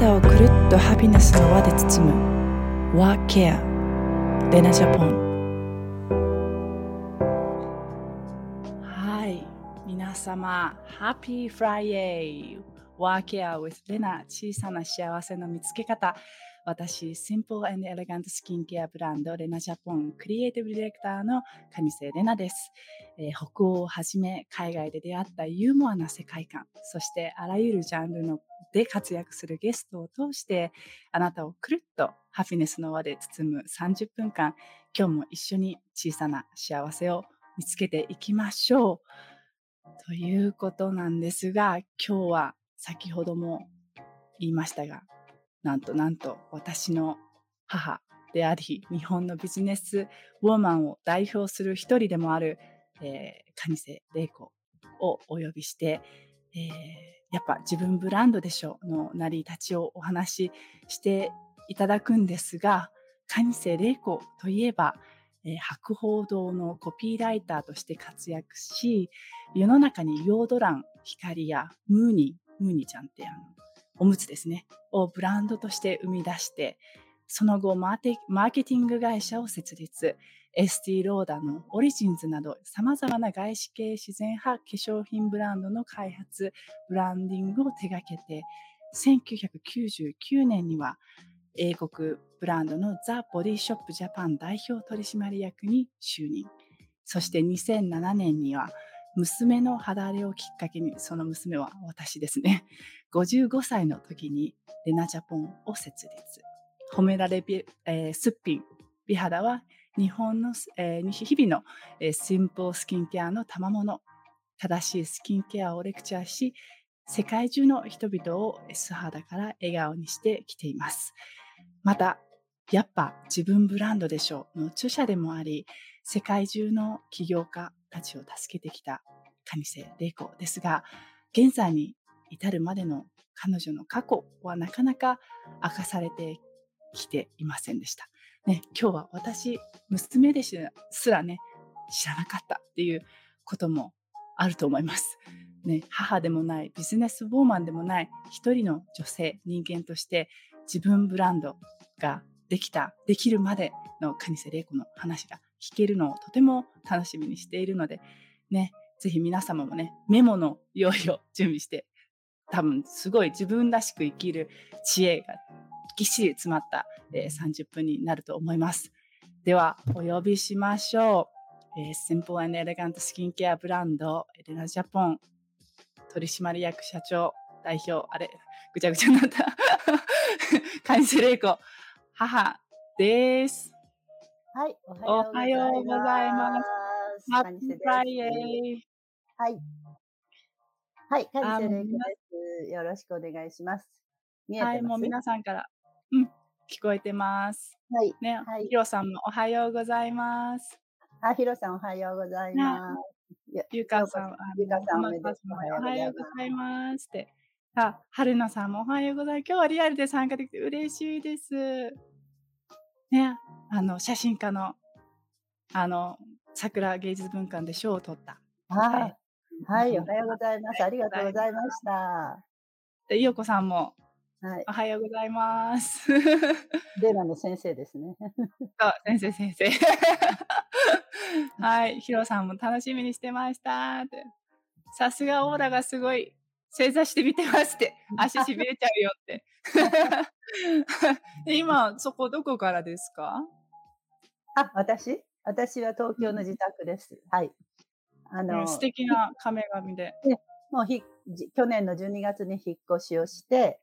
たをくるっとハピネスの輪で包む。Work Care レナジャポン。はい。皆様 Happy Friday Work Care with レナ小さな幸せの見つけ方。私、Simple and Elegant スキンケアブランドレナジャポン。クリエイティブディレクターの上瀬レナです、え、北欧をはじめ海外で出会ったユーモアな世界観、そしてあらゆるジャンルので活躍するゲストを通してあなたをくるっとハピネスの輪で包む30分間、今日も一緒に小さな幸せを見つけていきましょう。ということなんですが、今日は先ほども言いましたが、なんとなんと私の母であり、日本のビジネスウォーマンを代表する一人でもある、えー、蟹瀬玲子をお呼びして、えー、やっぱ自分ブランドでしょの成り立ちをお話ししていただくんですが、蟹瀬玲子といえば、えー、博報堂のコピーライターとして活躍し、世の中にヨードラン、光やムーニー、ムーニーちゃんってあのおむつですね、をブランドとして生み出して、その後マーケティング会社を設立、エスティローダのオリジンズなど様々な外資系自然派化粧品ブランドの開発、ブランディングを手掛けて、1999年には英国ブランドのザ・ボディショップジャパン代表取締役に就任。そして2007年には娘の肌荒れをきっかけに、その娘は私ですね、55歳の時にレナジャポンを設立。褒められ、えー、すっぴん、美肌は日本の、えー、日々の、えー、シンプルスキンケアの賜物。正しいスキンケアをレクチャーし、世界中の人々を素肌から笑顔にしてきています。また、やっぱ自分ブランドでしょうの著者でもあり、世界中の起業家たちを助けてきた上瀬玲子ですが、現在に至るまでの彼女の過去はなかなか明かされてきていませんでした。ね、今日は私、娘ですらね、知らなかったっていうこともあると思います。ね、母でもない、ビジネスウォーマンでもない一人の女性、人間として自分ブランドができた、できるまでの蟹瀬玲子の話が聞けるのをとても楽しみにしているので、ね、ぜひ皆様もね、メモの用意を準備して多分すごい自分らしく生きる知恵がぎっしり詰まった、えー、30分になると思います。では、お呼びしましょう。えー、シンプルエレガントスキンケアブランド、エレナジャポン取締役社長代表、あれ、ぐちゃぐちゃになった。カニセレイコ、母です。はい、おはようございます。 Happy Friday。はい。はい、カニセレイコです。よろしくお願いします？はい、もう皆さんから、うん、聞こえてます。はい。ね、はい、ヒロさんもおはようございます。あ、ヒロさんおはようございます。ゆかさん、ゆかさんおはようございますって。あ、はるなさんもおはようございます。今日はリアルで参加できて嬉しいです。ね、あの、写真家の、あの、桜芸術文館で賞を取った。はい。はい、おはようございます。ありがとうございました。で、いよこさんも、はい、おはようございます。レナの先生ですね。そう、先生先生。はい、ヒロさんも楽しみにしてましたって。さすがオーラがすごい。正座してみてますって。足しびれちゃうよって。今、そこどこからですか？あ、私？私は東京の自宅です。はい。あの、素敵な壁紙で。でもうひ去年の12月に引っ越しをして、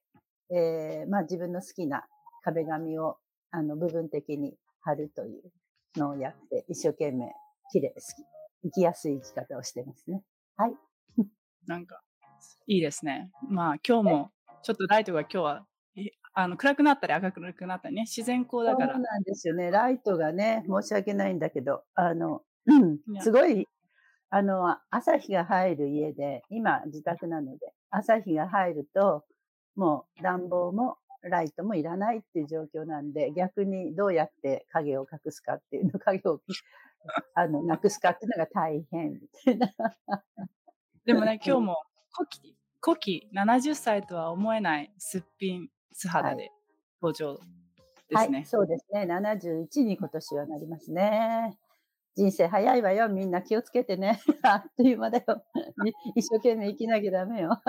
えー、まあ自分の好きな壁紙をあの部分的に貼るというのをやって、一生懸命綺麗好き、生きやすい生き方をしてますね。はい。なんか、いいですね。まあ今日も、ちょっとライトが今日はあの暗くなったり赤くなったりね、自然光だから。そうなんですよね。ライトがね、申し訳ないんだけど、あの、うん、すごいあの、朝日が入る家で、今自宅なので、朝日が入ると、もう暖房もライトもいらないっていう状況なんで、逆にどうやって影を隠すかっていうの、影を、あの、なくすかっていうのが大変みたいな。でもね、今日も古希、古希70歳とは思えないすっぴん素肌で登場ですね。はい、そうですね。71に今年はなりますね。人生早いわよ。みんな気をつけてね。あっという間だよ。一生懸命生きなきゃダメよ。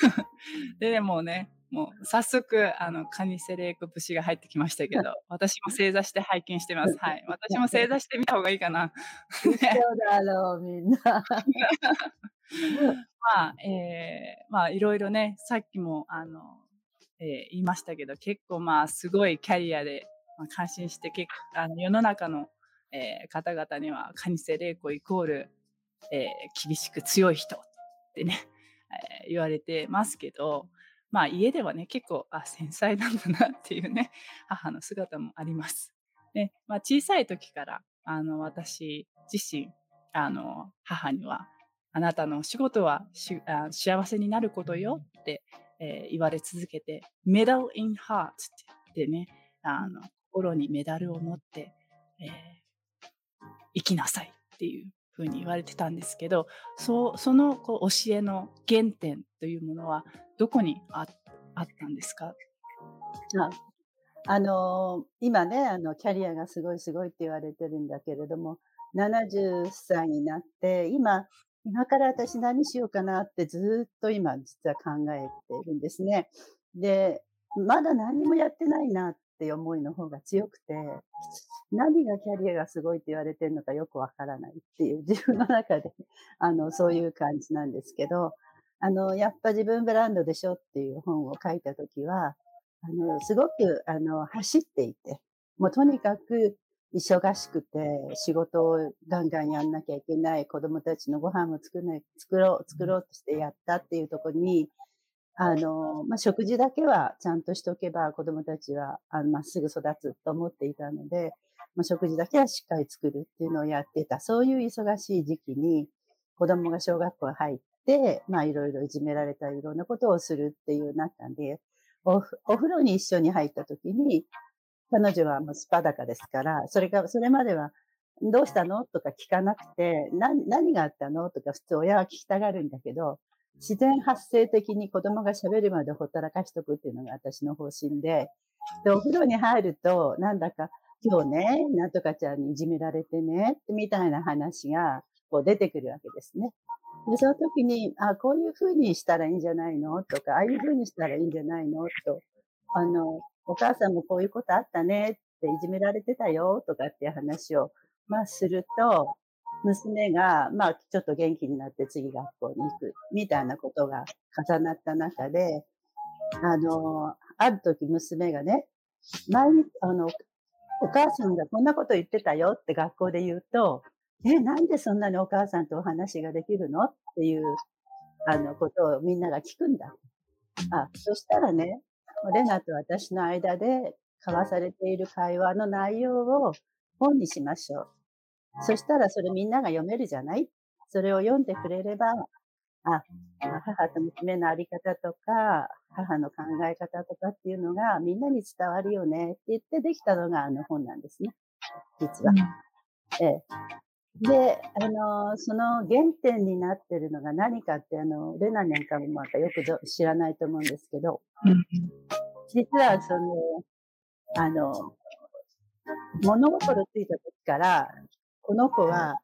で、もうね、もう早速、あの、カニセレイコ節が入ってきましたけど、私も正座して拝見してます。はい。私も正座してみた方がいいかな。そうだろう、みんな。まあ、えー、まあ、いろいろね、さっきも、あの、えー、言いましたけど、結構まあ、すごいキャリアで、まあ、感心して、結構、あの世の中の、えー、方々には、カニセレイコイコール、えー、厳しく強い人ってね、えー、言われてますけど、まあ家ではね、結構、あ、繊細なんだなっていうね、母の姿もあります。で、まあ小さい時から、あの、私自身、あの、母には、あなたの仕事はしあ幸せになることよって、えー、言われ続けて、メダル in heart って言ってね、あの、心にメダルを持って、えー、生きなさいっていうふうに言われてたんですけど、そそのこう教えの原点というものはどこにああったんですか？あの今ねあのキャリアがすごいすごいって言われてるんだけれども70歳になって今今から私何しようかなってずっと今実は考えてるんですね。でまだ何もやってないなって思いの方が強くて何がキャリアがすごいって言われてるのかよくわからないっていう 自分の中であのそういう感じなんですけどあの、やっぱ自分ブランドでしょっていう本を書いたときは、あの、すごく、あの、走っていて、もうとにかく忙しくて、仕事をガンガンやんなきゃいけない、子供たちのご飯も作ない、作ろう、作ろうとしてやったっていうところに、あの、まあ、食事だけはちゃんとしとけば子供たちは、あの、まっすぐ育つと思っていたので、まあ、食事だけはしっかり作るっていうのをやってた。そういう忙しい時期に、子供が小学校入って、まあいろいろいじめられたいろんなことをするっていう中で、おお風呂に一緒に入った時に、彼女はもうスパダカですから、それが、それまでは、どうしたの？とか聞かなくて、何、何があったの？とか普通親は聞きたがるんだけど、自然発生的に子供が喋るまでほったらかしとくっていうのが私の方針で、で、お風呂に入ると、なんだか、今日ね、なんとかちゃんにいじめられてね、みたいな話が、こう出てくるわけですね。で、その時に、あ、こういうふうにしたらいいんじゃないの？とか、ああいうふうにしたらいいんじゃないの？と、あの、お母さんもこういうことあったねっていじめられてたよとかっていう話を、まあすると、娘が、まあちょっと元気になって次学校に行くみたいなことが重なった中で、あの、ある時娘がね、前に、あの、お母さんがこんなこと言ってたよって学校で言うと、え、なんでそんなにお母さんとお話ができるの？っていう、あの、ことをみんなが聞くんだ。あ、そしたらね、レナと私の間で交わされている会話の内容を本にしましょう。そしたらそれみんなが読めるじゃない？それを読んでくれれば、あ、母と娘のあり方とか、母の考え方とかっていうのがみんなに伝わるよねって言ってできたのがあの本なんですね。実は。ええ、で、あの、その原点になってるのが何かって、あの、レナなんかもまたよく知らないと思うんですけど、実はその、あの、物心ついた時から、この子は、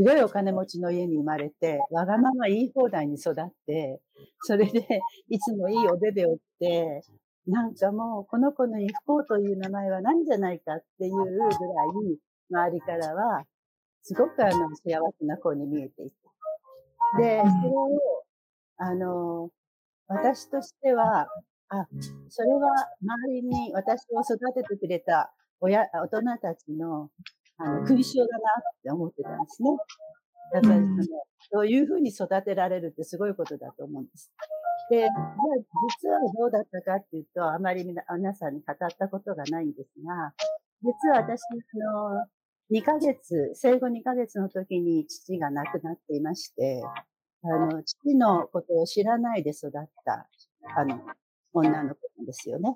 すごいお金持ちの家に生まれて、わがまま言い放題に育って、それで、いつもいいおべべをって、なんかもう、この子の不幸という名前は何じゃないかっていうぐらい、周りからは、すごくあの、幸せな子に見えていた。で、それを、あの、私としては、あ、それは周りに私を育ててくれた親、大人たちの、あの、勲章だなって思ってたんですね。だから、その、そういうふうに育てられるってすごいことだと思うんです。で、じゃあ実はどうだったかっていうと、あまり皆さんに語ったことがないんですが、実は私、あの、2ヶ月、生後2ヶ月の時に父が亡くなっていまして、あの、父のことを知らないで育った、あの、女の子なんですよね。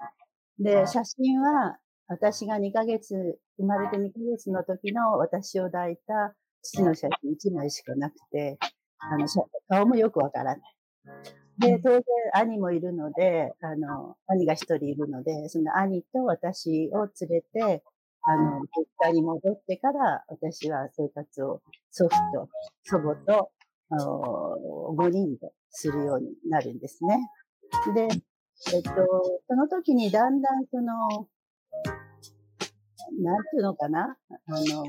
で、写真は、私が2ヶ月、生まれて2ヶ月の時の私を抱いた父の写真1枚しかなくて、あの、顔もよくわからない。で、当然兄もいるので、あの、兄が一人いるので、その兄と私を連れて、あの、実家に戻ってから、私は生活を祖父と祖母と、5人でするようになるんですね。で、えっと、その時にだんだんその、なんていうのかな？あの、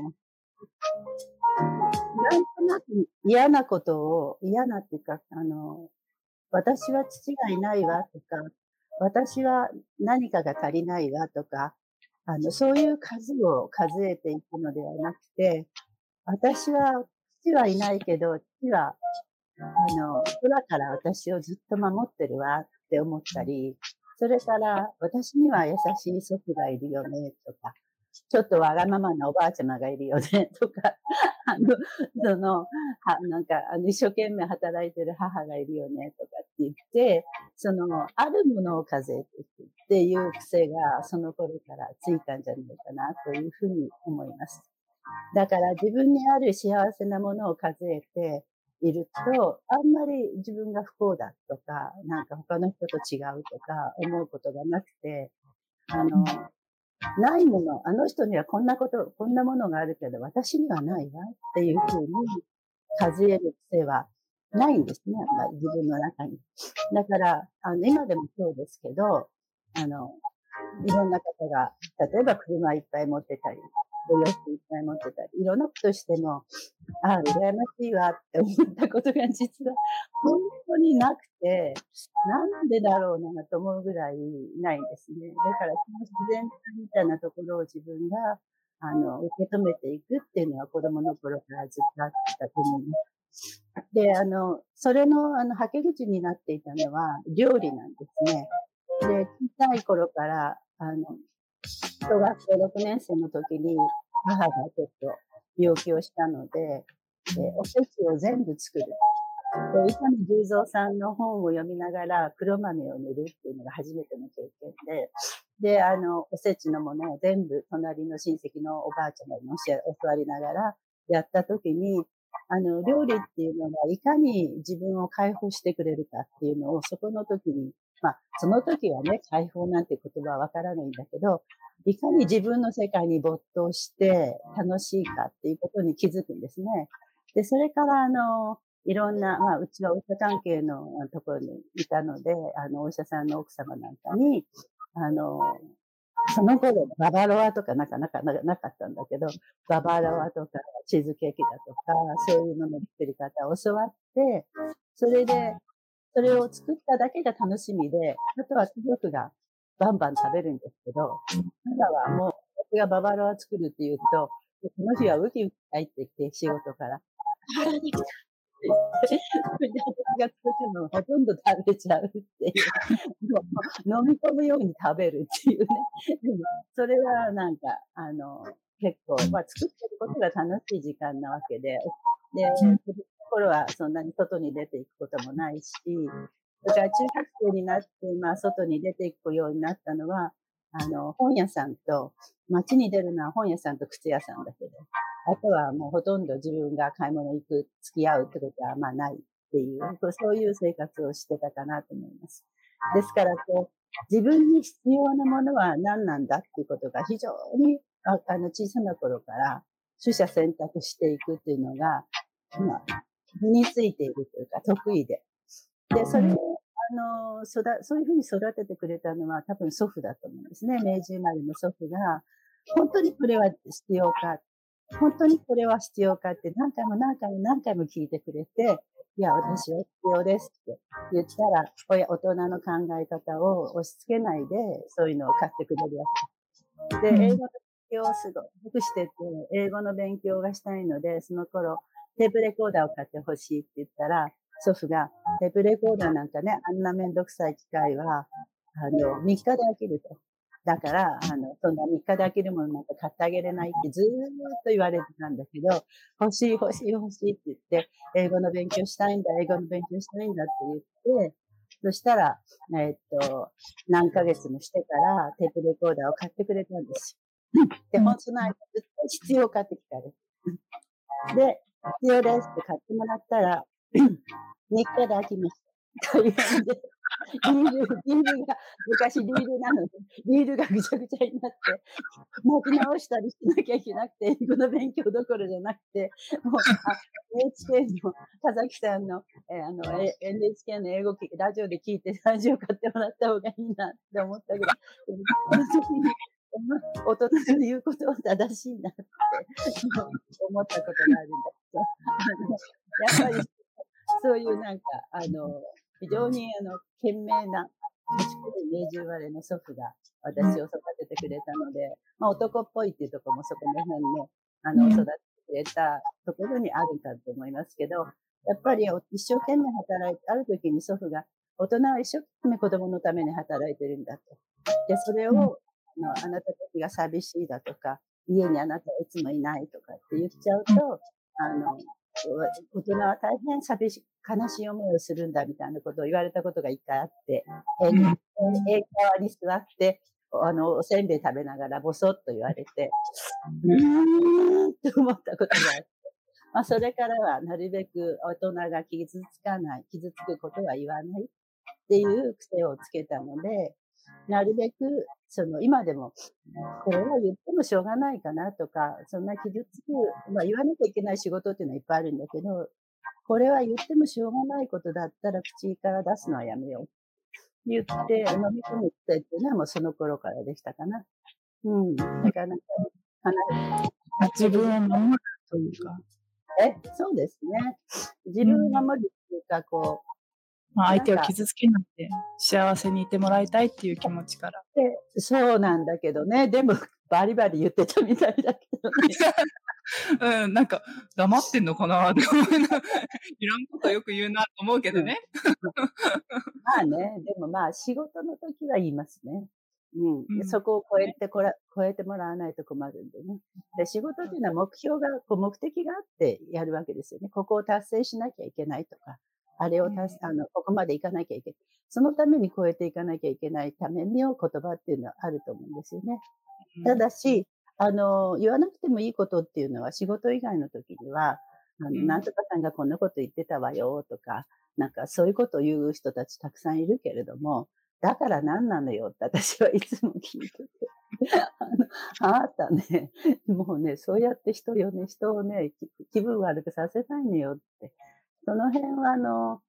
なんとなく嫌なことを、嫌なっていうか、あの、私は父がいないわとか、私は何かが足りないわとか、あの、そういう数を数えていくのではなくて、私は、父はいないけど、父は、あの、空から私をずっと守ってるわって思ったり、それから、私には優しい祖父がいるよね、とか、ちょっとわがままなおばあちゃまがいるよね、とか、あの、その、はなんか、あの、一生懸命働いてる母がいるよね、とかって言って、その、あるものを数えていくっていう癖が、その頃からついたんじゃないかな、というふうに思います。だから自分にある幸せなものを数えていると、あんまり自分が不幸だとか、なんか他の人と違うとか思うことがなくて、あの、ないもの、あの人にはこんなこと、こんなものがあるけど、私にはないわっていうふうに数える癖はないんですね、まあ自分の中に。だから、あの、今でもそうですけど、あの、いろんな方が、例えば車いっぱい持ってたり、お洋服いっぱい持ってたり、いろんなことしても、ああ、羨ましいわって思ったことが実は本当になくて、なんでだろうなと思うぐらいないんですね。だから、その自然体みたいなところを自分が、あの、受け止めていくっていうのは子供の頃からずっとあったと思います。で、あの、それの、あの、はけ口になっていたのは料理なんですね。で、小さい頃から、あの、小学校6年生の時に母がちょっと病気をしたので、でおせちを全部作る。で、伊丹十三さんの本を読みながら黒豆を煮るっていうのが初めての経験で、で、あの、おせちのものを全部隣の親戚のおばあちゃまに教わりながらやった時に、あの、料理っていうのがいかに自分を解放してくれるかっていうのをそこの時にまあ、その時はね、解放なんて言葉はわからないんだけど、いかに自分の世界に没頭して楽しいかっていうことに気づくんですね。で、それからあの、いろんな、まあ、うちはお医者関係のところにいたので、あの、お医者さんの奥様なんかに、あの、その頃、ババロアとかなかなかなかったんだけど、ババロアとかチーズケーキだとか、そういうのの作り方を教わって、それで、それを作っただけが楽しみで、あとは家族がバンバン食べるんですけど、今はもう、私がババロア作るって言うと、この日はウキウキ入ってきて、仕事から。ババロアに来たそれで私が作るのをほとんど食べちゃうっていう。飲み込むように食べるっていうね。でも、それはなんか、あの、結構、まあ作ってることが楽しい時間なわけで、で、頃はそんなに外に出ていくこともないし、それから中学生になって、まあ、外に出ていくようになったのは、あの、本屋さんと、街に出るのは本屋さんと靴屋さんだけで、あとはもうほとんど自分が買い物行く、付き合うってことはまあないっていう、そういう生活をしてたかなと思います。ですから、こう、自分に必要なものは何なんだっていうことが非常にあの小さな頃から取捨選択していくっていうのが、まあ、身についているというか、得意で。で、それを、あの、育、そういうふうに育ててくれたのは多分祖父だと思うんですね。明治生まれの祖父が、本当にこれは必要か、本当にこれは必要かって何回も何回も何回も聞いてくれて、いや、私は必要ですって言ったら、親、大人の考え方を押し付けないで、そういうのを買ってくれるわけで、英語の勉強をすごくしてて、英語の勉強がしたいので、その頃、テープレコーダーを買ってほしいって言ったら、祖父が、テープレコーダーなんかね、あんなめんどくさい機械は、あの、3日で飽きると。だから、あの、そんな3日で飽きるものなんか買ってあげれないってずーっと言われてたんだけど、欲しい欲しい欲しいって言って、英語の勉強したいんだ、英語の勉強したいんだって言って、そしたら、えー、っと、何ヶ月もしてからテープレコーダーを買ってくれたんですよ。で、本当の間ずっと必要買ってきたで。で、必要ですって買ってもらったら、3日で飽きました。大変で、リール、リールが、昔リールなので、リールがぐちゃぐちゃになって、巻き直したりしなきゃいけなくて、英語の勉強どころじゃなくて、もう、あ NHK の田崎さんの、えー、あの、NHK の英語、ラジオで聞いてラジオ買ってもらった方がいいなって思ったぐらい、その時に大人の言うことは正しいなって思ったことがあるんだ やっぱりそういうなんか、あの、非常にあの、賢明な、賢い明治生まれの祖父が私を育ててくれたので、まあ男っぽいっていうところもそこの辺の、あの、育ててくれたところにあるかと思いますけど、やっぱり一生懸命働いて、ある時に祖父が、大人は一生懸命子供のために働いてるんだと。で、それをの、あなたたちが寂しいだとか、家にあなたはいつもいないとかって言っちゃうと、あの、大人は大変寂しい、悲しい思いをするんだみたいなことを言われたことが一回あって、えー、英側に座って、あの、おせんべい食べながらボソッと言われて、うーんって思ったことがあって、まあ、それからはなるべく大人が傷つかない、傷つくことは言わないっていう癖をつけたので、なるべく、その、今でも、これは言ってもしょうがないかなとか、そんな傷つく、まあ言わなきゃいけない仕事っていうのはいっぱいあるんだけど、これは言ってもしょうがないことだったら口から出すのはやめよう。言って、飲み込むっていうのはもうその頃からでしたかな。うん。だからなんか、自分を守るというか。え、そうですね。自分を守るっていうか、こう、まあ、相手を傷つけないで幸せにいてもらいたいっていう気持ちから。でそうなんだけどね。でも、バリバリ言ってたみたいだけどね。うん、なんか、黙ってんのかな？って思いな。いらんことよく言うなと思うけどね。まあね、でもまあ、仕事の時は言いますね。うん、そこを超えてこら、超えてもらわないと困るんでね。で、仕事っていうのは目標が、こう目的があってやるわけですよね。ここを達成しなきゃいけないとか、あれをたす、あの、ここまで行かなきゃいけない。そのために超えていかなきゃいけないための言葉っていうのはあると思うんですよね。ただし、あの、言わなくてもいいことっていうのは仕事以外の時には、あの、なんとかさんがこんなこと言ってたわよとか、なんかそういうことを言う人たちたくさんいるけれども、だから何なのよって私はいつも聞いてて。あの、あなたね、もうね、そうやって人よね、人をね、気分悪くさせないのよって。その辺は、あの、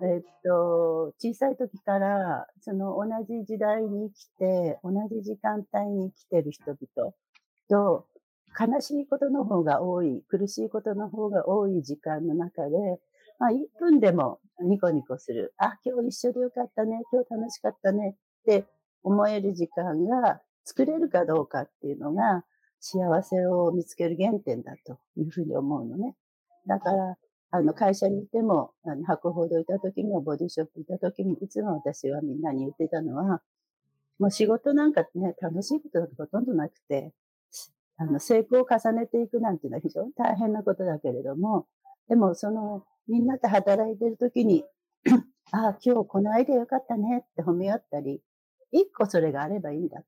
えっと、小さい時から、その同じ時代に生きて、同じ時間帯に生きてる人々と、悲しいことの方が多い、苦しいことの方が多い時間の中で、まあ、1分でもニコニコする。あ、今日一緒でよかったね。今日楽しかったね。って思える時間が作れるかどうかっていうのが幸せを見つける原点だというふうに思うのね。だから、あの、会社にいても、あの、博報堂いた時も、ボディショップいた時も、いつも私はみんなに言ってたのは、もう仕事なんかね、楽しいことがほとんどなくて、あの、成功を重ねていくなんていうのは非常に大変なことだけれども、でも、その、みんなで働いてる時に、ああ、今日このアイデアよかったねって褒め合ったり、一個それがあればいいんだと。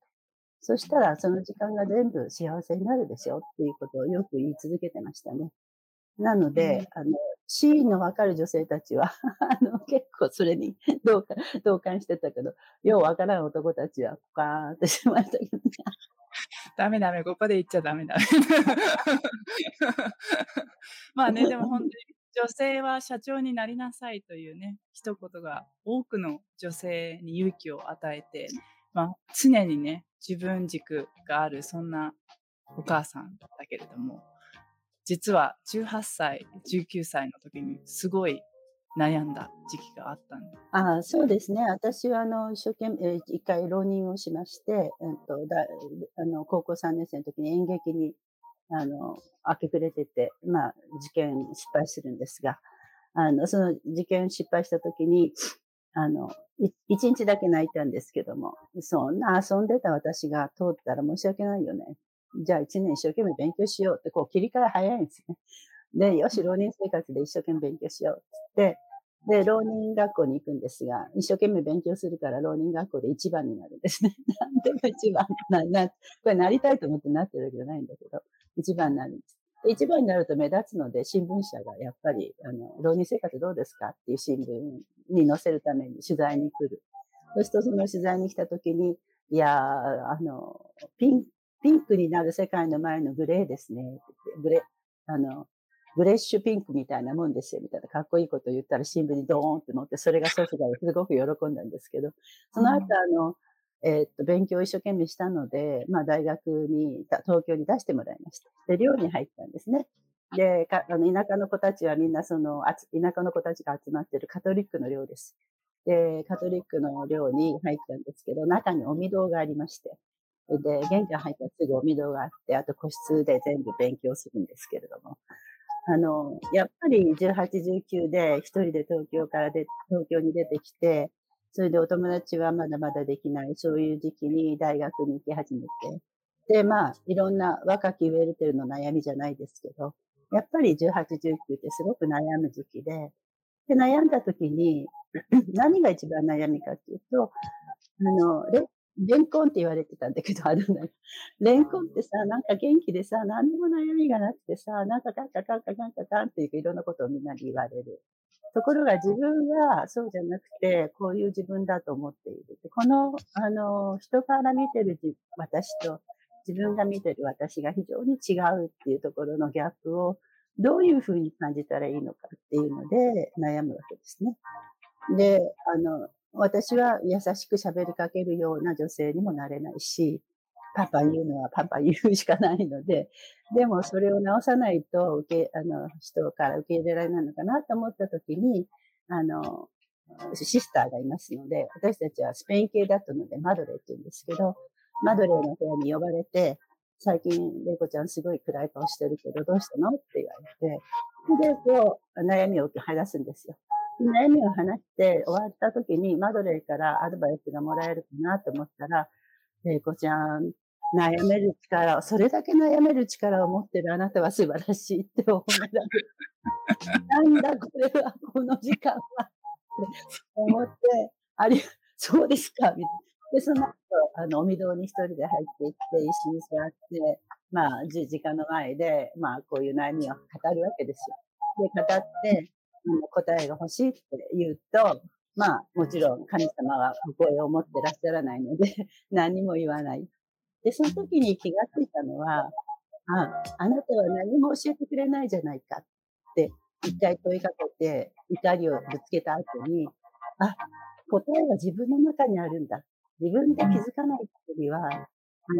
そしたら、その時間が全部幸せになるでしょっていうことをよく言い続けてましたね。なので、あの、シーンのわかる女性たちは あの、結構それに同感、同感してたけど、ようわからん男たちは、ポカーンってしましたけどね。ダメダメ、ここで言っちゃダメだ。まあね、でも本当に女性は社長になりなさいというね、一言が多くの女性に勇気を与えて、まあ、常にね、自分軸がある、そんなお母さんだけれども、実は18歳、19歳の時にすごい悩んだ時期があったんであそうですね。私はあの一生懸命、一回浪人をしまして、えっと、だあの高校3年生の時に演劇にあの明け暮れてて、まあ、受験失敗するんですが、あの、その受験失敗した時に、あの、一日だけ泣いたんですけども、そんな遊んでた私が通ったら申し訳ないよね。じゃあ一年一生懸命勉強しようって、こう切り替え早いんですね。で、よし、浪人生活で一生懸命勉強しようってって、で、浪人学校に行くんですが、一生懸命勉強するから浪人学校で一番になるんですね。なんでも一番な、な、これなりたいと思ってなってるわけじゃないんだけど、一番になるんです。一番になると目立つので、新聞社がやっぱり、あの、浪人生活どうですかっていう新聞に載せるために取材に来る。そうするとその取材に来た時に、いやあの、ピン、ピンクになる世界の前のグレーですね。グレー、あの、グレッシュピンクみたいなもんですよ、みたいな、かっこいいこと言ったら新聞にドーンって載って、それが祖父がすごく喜んだんですけど、その後、あの、えー、っと、勉強を一生懸命したので、まあ、大学に、東京に出してもらいました。で、寮に入ったんですね。で、かあの田舎の子たちはみんなその、田舎の子たちが集まってるカトリックの寮です。で、カトリックの寮に入ったんですけど、中にお御堂がありまして、で、玄関入ったらすぐお御堂があって、あと個室で全部勉強するんですけれども、あの、やっぱり18、19で一人で東京からで、東京に出てきて、それでお友達はまだまだできない、そういう時期に大学に行き始めて、で、まあ、いろんな若きウェルテルの悩みじゃないですけど、やっぱり18、19ってすごく悩む時期で、で、悩んだ時に、何が一番悩みかっていうと、あの、レレンコンって言われてたんだけど、あるんだレンコンってさ、なんか元気でさ、何にも悩みがなくてさ、なんかカンカカンカカンカカンっていういろんなことをみんなに言われる。ところが自分はそうじゃなくて、こういう自分だと思っている。この、あの、人から見てる私と自分が見てる私が非常に違うっていうところのギャップをどういうふうに感じたらいいのかっていうので悩むわけですね。で、あの、私は優しく喋りかけるような女性にもなれないし、パパ言うのはパパ言うしかないので、でもそれを直さないと受け、あの、人から受け入れられないのかなと思った時に、あの、シスターがいますので、私たちはスペイン系だったのでマドレーって言うんですけど、マドレーの部屋に呼ばれて、最近、レイコちゃんすごい暗い顔してるけど、どうしたのって言われて、で、こう、悩みを話すんですよ。悩みを話して終わった時に、マドレーからアドバイスがもらえるかなと思ったら、レイコちゃん、悩める力、それだけ悩める力を持ってるあなたは素晴らしいって思いられる。なんだこれは、この時間はって。思って、あり、そうですか、みたいな。で、その後、あの、おみ堂に一人で入っていって、一緒に座って、まあ、十字架の前で、まあ、こういう悩みを語るわけですよ。で、語って、答えが欲しいって言うと、まあ、もちろん神様はお声を持ってらっしゃらないので、何も言わない。で、その時に気がついたのは、あ、あなたは何も教えてくれないじゃないかって一回問いかけて怒りをぶつけた後に、あ、答えは自分の中にあるんだ。自分で気づかない限りは、あ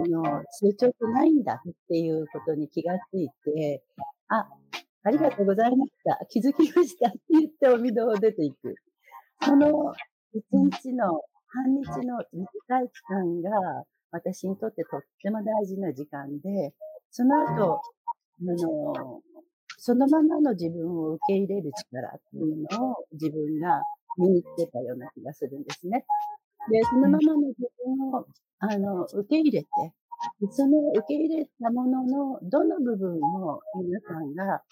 の、成長ってないんだっていうことに気がついて、あ、ありがとうございました。気づきましたって言ってお水を出ていく。その一日の、半日の短い期間が私にとってとっても大事な時間で、その後、あの、そのままの自分を受け入れる力っていうのを自分が身につけたような気がするんですね。で、そのままの自分を、あの、受け入れて、その受け入れたもののどの部分を皆さんが、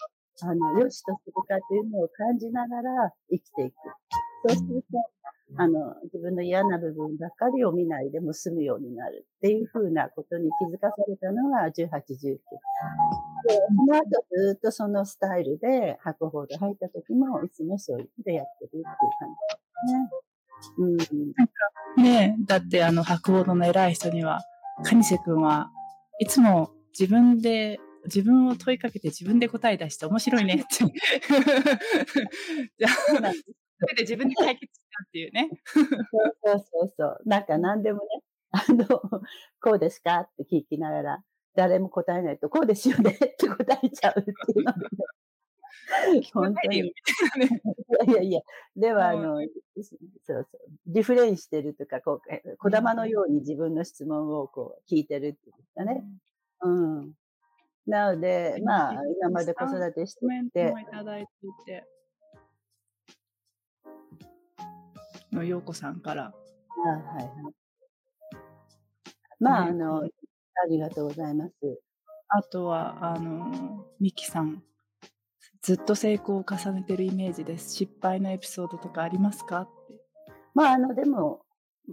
あの、良しとするかというのを感じながら生きていく。そうすると、あの、自分の嫌な部分ばかりを見ないでも済むようになるっていうふうなことに気づかされたのが18、19。で、その後ずっとそのスタイルで白鵬で入った時もいつもそういうふうでやってるっていう感じですね。うん。ねだってあの白鵬の偉い人には、カニセ君はいつも自分で自分を問いかけて自分で答え出して面白いねって。じゃあ、で自分で解決したっていうね。そうそうそうそう。なんか何でもね、あの、こうですかって聞きながら、誰も答えないと、こうですよねって答えちゃうっていうの。本当に。いやいや、では、あの、そうそう、リフレインしてるとか、こう、小玉のように自分の質問をこう聞いてるっていうかね。うん。なので、まあ、今まで子育てしてて。いただいていて。の陽子さんから。はいはい。まあ、あの、ありがとうございます。あとは、あの、ミキさん。ずっと成功を重ねてるイメージです。失敗のエピソードとかありますか？って。まあ、あの、でも、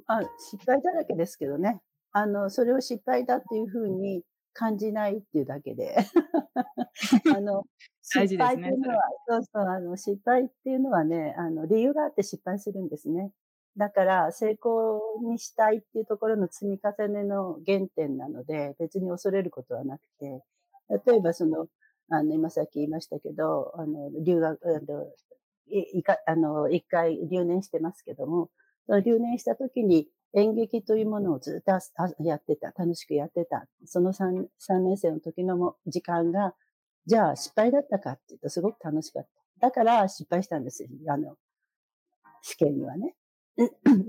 あ失敗だらけですけどね。あの、それを失敗だっていうふうに感じないっていうだけで。あの、大事失敗っていうのは、そうそう、あの、失敗っていうのはね、あの、理由があって失敗するんですね。だから、成功にしたいっていうところの積み重ねの原点なので、別に恐れることはなくて、例えばその、あの、今さっき言いましたけど、あの、留学、あの、いかあの一回留年してますけども、留年した時に演劇というものをずっとやってた、楽しくやってた。その 3, 3年生の時の時間が、じゃあ失敗だったかっていうとすごく楽しかった。だから失敗したんですよ。あの、試験にはね。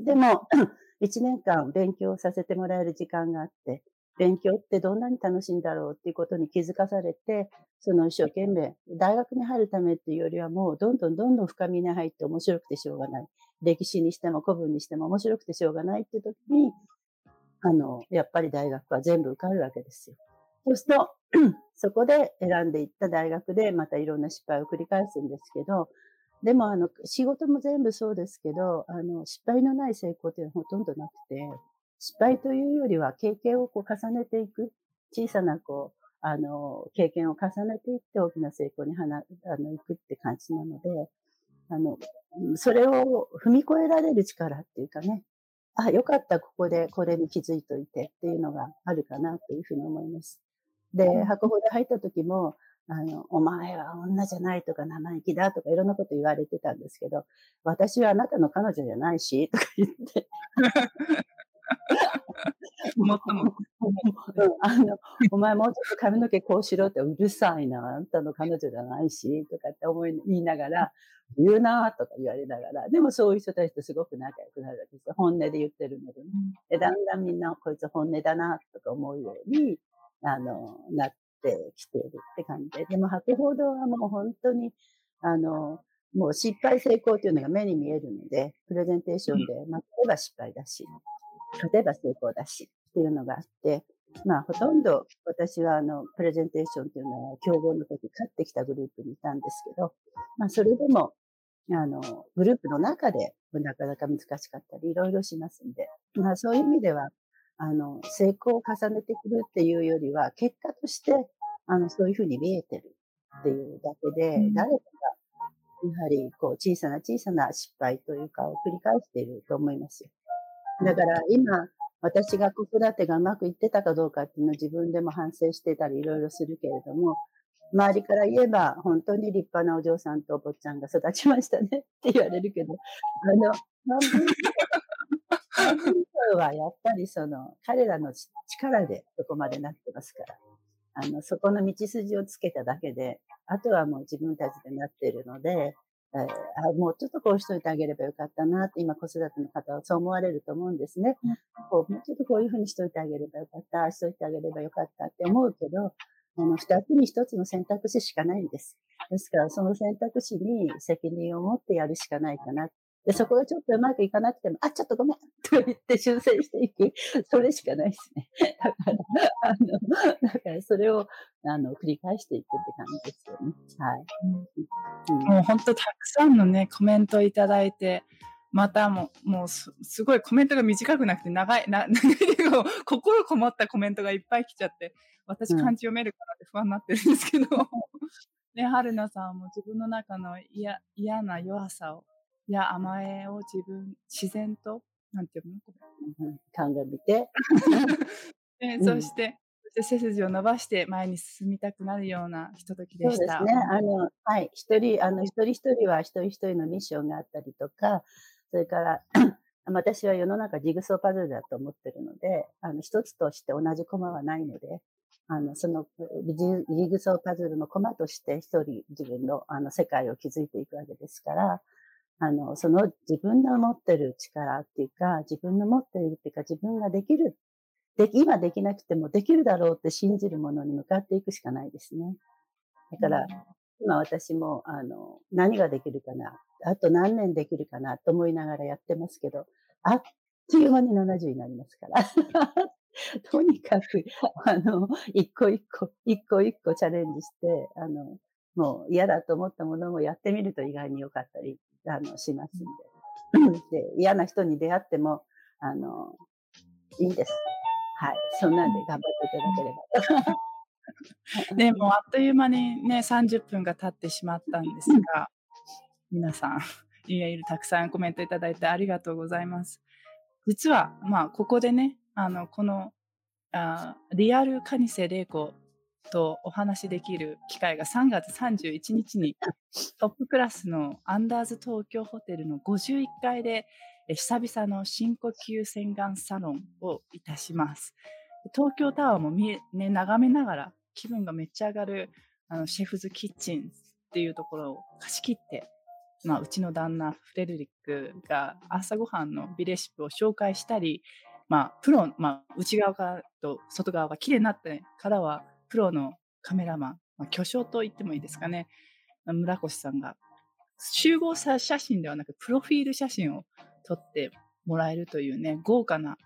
でも、1年間勉強させてもらえる時間があって、勉強ってどんなに楽しいんだろうっていうことに気づかされて、その一生懸命、大学に入るためっていうよりはもうどんどんどんどん深みに入って面白くてしょうがない。歴史にしても古文にしても面白くてしょうがないっていう時に、あの、やっぱり大学は全部受かるわけですよ。そうすると、そこで選んでいった大学でまたいろんな失敗を繰り返すんですけど、でもあの、仕事も全部そうですけど、あの、失敗のない成功っていうのはほとんどなくて、失敗というよりは経験をこう重ねていく、小さなこう、あの、経験を重ねていって大きな成功にはな、あの、行くって感じなので、あの、それを踏み越えられる力っていうかね、あ、よかった、ここでこれに気づいといてっていうのがあるかなというふうに思います。で、箱法で入った時も、あの、お前は女じゃないとか生意気だとかいろんなこと言われてたんですけど、私はあなたの彼女じゃないし、とか言って もっとも。あの、お前もうちょっと髪の毛こうしろってうるさいな、あんたの彼女じゃないし、とかって思い、言いながら、言うなとか言われながら、でもそういう人たちとすごく仲良くなるわけですよ。本音で言ってるのでね。で、だんだんみんなこいつ本音だな、とか思うように、あの、なってきているって感じで。でも、博報堂はもう本当に、あの、もう失敗成功というのが目に見えるので、プレゼンテーションで、まあ、例えば失敗だし、例えば成功だしっていうのがあって、まあ、ほとんど私はあの、プレゼンテーションっていうのは、競合の時勝ってきたグループにいたんですけど、まあ、それでも、あの、グループの中でなかなか難しかったり、いろいろしますんで、まあ、そういう意味では、あの、成功を重ねてくるっていうよりは、結果として、あの、そういうふうに見えてるっていうだけで、誰かが、やはり、こう、小さな小さな失敗というかを繰り返していると思いますよ。だから今、私が子育てがうまくいってたかどうかっていうのを自分でも反省してたりいろいろするけれども、周りから言えば本当に立派なお嬢さんとお坊ちゃんが育ちましたね って言われるけど、あの、半分、半分はやっぱりその彼らの力でそこまでなってますから、あの、そこの道筋をつけただけで、あとはもう自分たちでなっているので、えー、もうちょっとこうしといてあげればよかったなって今子育ての方はそう思われると思うんですね。こうもうちょっとこういうふうにしといてあげればよかった、しといてあげればよかったって思うけど、あの、二つに一つの選択肢しかないんです。ですから、その選択肢に責任を持ってやるしかないかなで、そこがちょっとうまくいかなくても、あ、ちょっとごめんと言って修正していく。それしかないですね。だから、あの、だからそれを、あの、繰り返していくって感じですよね。はい。うん、もう本当たくさんのね、コメントいただいて、またもう、もうすごいコメントが短くなくて長い、な、長い心こもったコメントがいっぱい来ちゃって、私漢字読めるかなって不安になってるんですけど、ね、春菜さんも自分の中の嫌な弱さをや甘えを自分、自然と、なんていうの？これ。鑑みて。で そして、そして背筋を伸ばして前に進みたくなるようなひとときでした。そうですね。あの、はい。一人、あの、一人一人は一人一人のミッションがあったりとか、それから 私は世の中ジグソーパズルだと思ってるので、あの、一つとして同じコマはないので、あの、そのジグソーパズルのコマとして一人自分のあの世界を築いていくわけですから、あの、その自分の持ってる力っていうか、自分の持ってるっていうか、自分ができる。で、今できなくてもできるだろうって信じるものに向かっていくしかないですね。だから、今私も、あの、何ができるかな、あと何年できるかなと思いながらやってますけど、あっという間に70になりますから。とにかく、あの、一個一個、一個一個チャレンジして、あの、もう嫌だと思ったものもやってみると意外に良かったりあの、しますんで。で、嫌な人に出会っても、あの、いいんです。はい。そんなんで頑張っていただければ。でもあっという間にね、30分が経ってしまったんですが、皆さん、いろいろたくさんコメントいただいてありがとうございます。実は、まあ、ここでね、あの、この、あリアルカニセ玲子とお話できる機会が3月31日に トップクラスのアンダーズ東京ホテルの51階で久々の深呼吸洗顔サロンをいたします。東京タワーも見え、ね、眺めながら気分がめっちゃ上がるあのシェフズキッチンっていうところを貸し切って、まあ、うちの旦那フレルリックが朝ごはんのビレシピを紹介したり、まあ、プロ、まあ、内側からと外側が綺麗になってからはプロのカメラマン、まあ、巨匠と言ってもいいですかね、村越さんが集合写真ではなくプロフィール写真を撮ってもらえるというね、豪華な、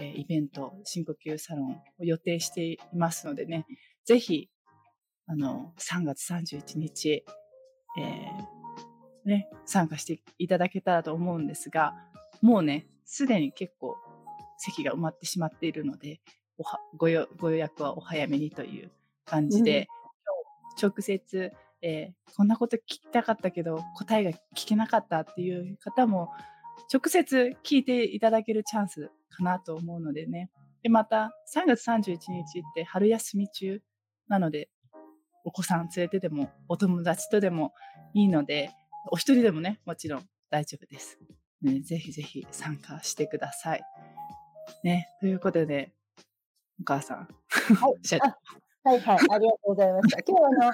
イベント、深呼吸サロンを予定していますのでね、ぜひ、あの、3月31日、えー、ね、参加していただけたらと思うんですが、もうね、すでに結構席が埋まってしまっているので、ご予ご予約はお早めにという感じで、うん、直接、えー、こんなこと聞きたかったけど答えが聞けなかったっていう方も直接聞いていただけるチャンスかなと思うのでね。で、また3月31日って春休み中なので、お子さん連れてでも、お友達とでもいいので、お一人でもね、もちろん大丈夫です。ね、ぜひぜひ参加してください。ね、ということで、お母さん。はい、はい、はい、ありがとうございました。今日あの、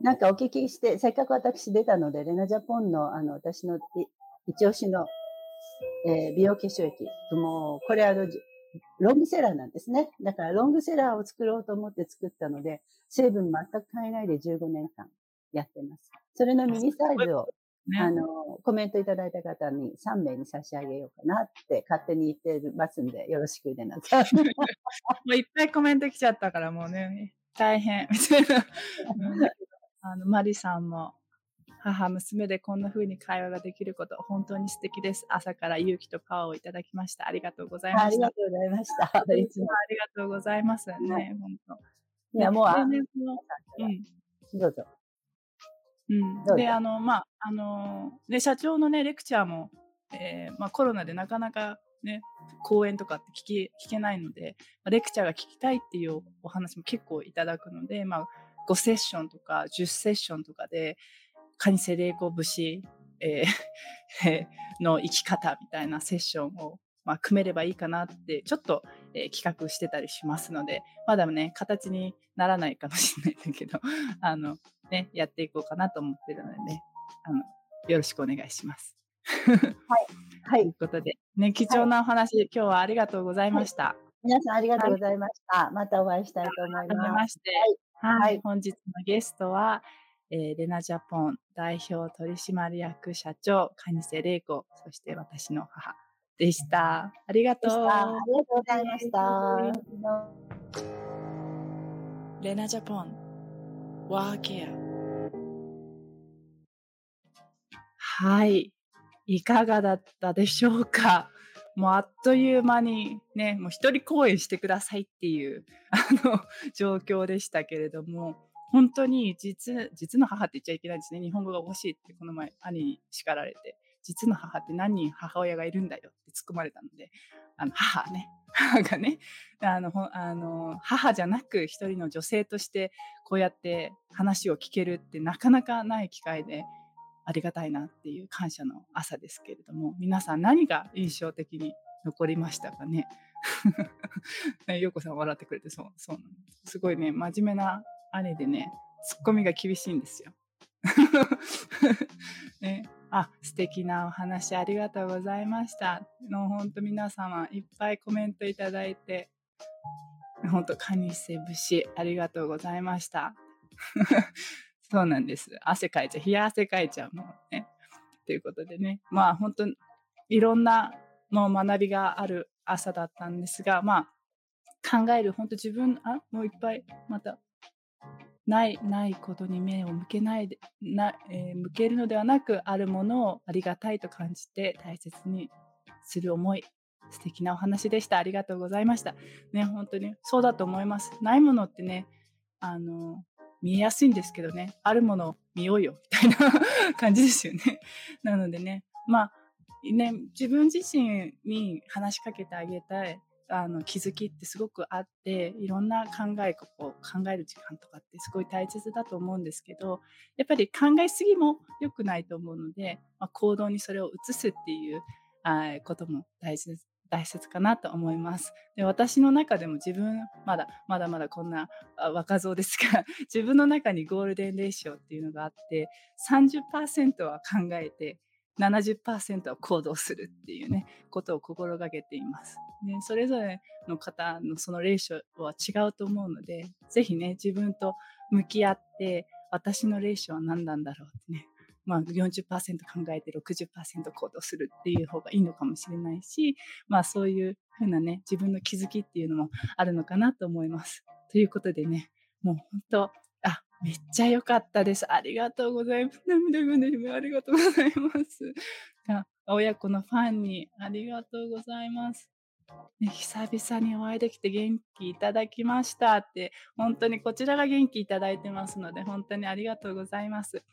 なんかお聞きして、せっかく私出たので、レナジャポンのあの私の一押しの、えー、美容化粧液。もう、これあの、ロングセラーなんですね。だからロングセラーを作ろうと思って作ったので、成分全く変えないで15年間やってます。それのミニサイズを、ね、あの、コメントいただいた方に3名に差し上げようかなって勝手に言ってますんで、よろしくでなさい。もういっぱいコメント来ちゃったからもうね、大変。みたいな。あの、マリさんも、母、娘でこんな風に会話ができること、本当に素敵です。朝から勇気とパワーをいただきました。ありがとうございました。ありがとうございました。いつもありがとうございますね、はい、本当。いや、もう、あ、うん。どうぞ。うん、で、あの、まあ、あの、で、社長のね、レクチャーも、えー、まあ、コロナでなかなかね、講演とかって聞き聞けないので、レクチャーが聞きたいっていうお話も結構いただくので、まあ、5セッションとか10セッションとかで、カニセレイコ節、えー、の生き方みたいなセッションを、まあ、組めればいいかなってちょっと、えー、企画してたりしますのでまだね形にならないかもしれないんだけど あの、ね、やっていこうかなと思ってるのでねあのよろしくお願いします。はい、はい、ということで、ね、貴重なお話、はい、今日はありがとうございました。はい、皆さんありがとうございました。はい、またお会いしたいと思います。はい、本日のゲストは、えー、レナジャポン代表取締役社長、蟹瀬玲子、そして私の母でした。ありがとう。ありがとうございました。レナジャポン、ワーケア。はい。いかがだったでしょうかもうあっという間にね、もう一人公演してくださいっていうあの状況でしたけれども、本当に実実の母って言っちゃいけないですね。日本語がおかしいってこの前兄に叱られて、実の母って何人母親がいるんだよって突っ込まれたので、あの母ね、母がね、あのあの母じゃなく一人の女性としてこうやって話を聞けるってなかなかない機会で、ありがたいなっていう感謝の朝ですけれども、皆さん何が印象的に残りましたかね。ね、ようこさん笑ってくれてそう、そうなんです。すごいね、真面目な姉でね、ツッコミが厳しいんですよ。ね、あ、素敵なお話ありがとうございました。の本当皆様いっぱいコメントいただいて、本当カニセ節ありがとうございました。そうなんです。汗かいちゃう。冷や汗かいちゃうもんね。ということでね、まあ本当いろんなもう学びがある朝だったんですが、まあ考える、本当自分、あ、もういっぱいまたないないことに目を向けないでな、えー、向けるのではなくあるものをありがたいと感じて大切にする思い素敵なお話でした。ありがとうございました。ね、本当にそうだと思います。ないものってね、あの、見えやすいんですけどね、あるものを見ようよ、みたいな 感じですよね。なのでね、まあ、ね、自分自身に話しかけてあげたいあの気づきってすごくあっていろんな考えここ考える時間とかってすごい大切だと思うんですけどやっぱり考えすぎも良くないと思うので、まあ、行動にそれを移すっていうあことも大切大切かなと思います。で私の中でも自分まだまだまだこんな若造ですが自分の中にゴールデンレーションっていうのがあって30%は考えて70%は行動するっていうねことを心がけています。ね、それぞれの方のそのレーションは違うと思うのでぜひね自分と向き合って私のレーションは何なんだろうってねまあ40%考えて60%行動するっていう方がいいのかもしれないしまあそういうふうなね自分の気づきっていうのもあるのかなと思います。ということでねもう本当めっちゃ良かったです。ありがとうございます。涙ぐんでありがとうございます。親子のファンにありがとうございます。久々にお会いできて元気いただきましたって、本当にこちらが元気いただいてますので、本当にありがとうございます。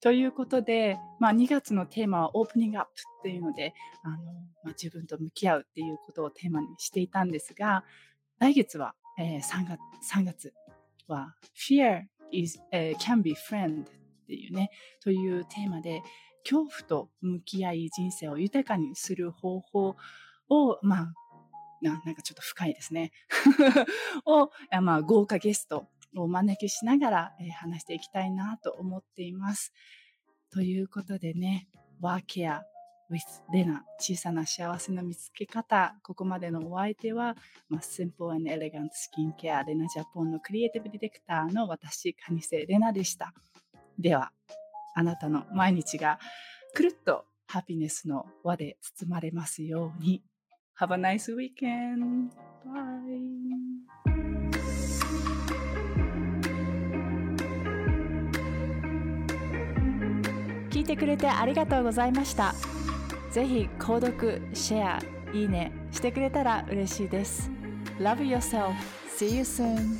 ということで、まあ、2月のテーマはオープニングアップっていうので、あのまあ、自分と向き合うっていうことをテーマにしていたんですが、来月は、えー、3, 月3月は Fear is,、uh, can be friend っていうね、というテーマで、恐怖と向き合い人生を豊かにする方法を、まあ、ななんかちょっと深いですね。を、まあ、豪華ゲストをお招きしながら、えー、話していきたいなと思っています。ということでね、ワーケア with レナ小さな幸せの見つけ方ここまでのお相手は、まあ、Simple and Elegant スキンケアレナジャポンのクリエイティブディレクターの私カニセレナでしたではあなたの毎日がくるっとハピネスの輪で包まれますように Have a nice weekend. Bye. 聞いてくれてありがとうございました。ぜひ購読、シェア、いいねしてくれたら嬉しいです。Love yourself. See you soon.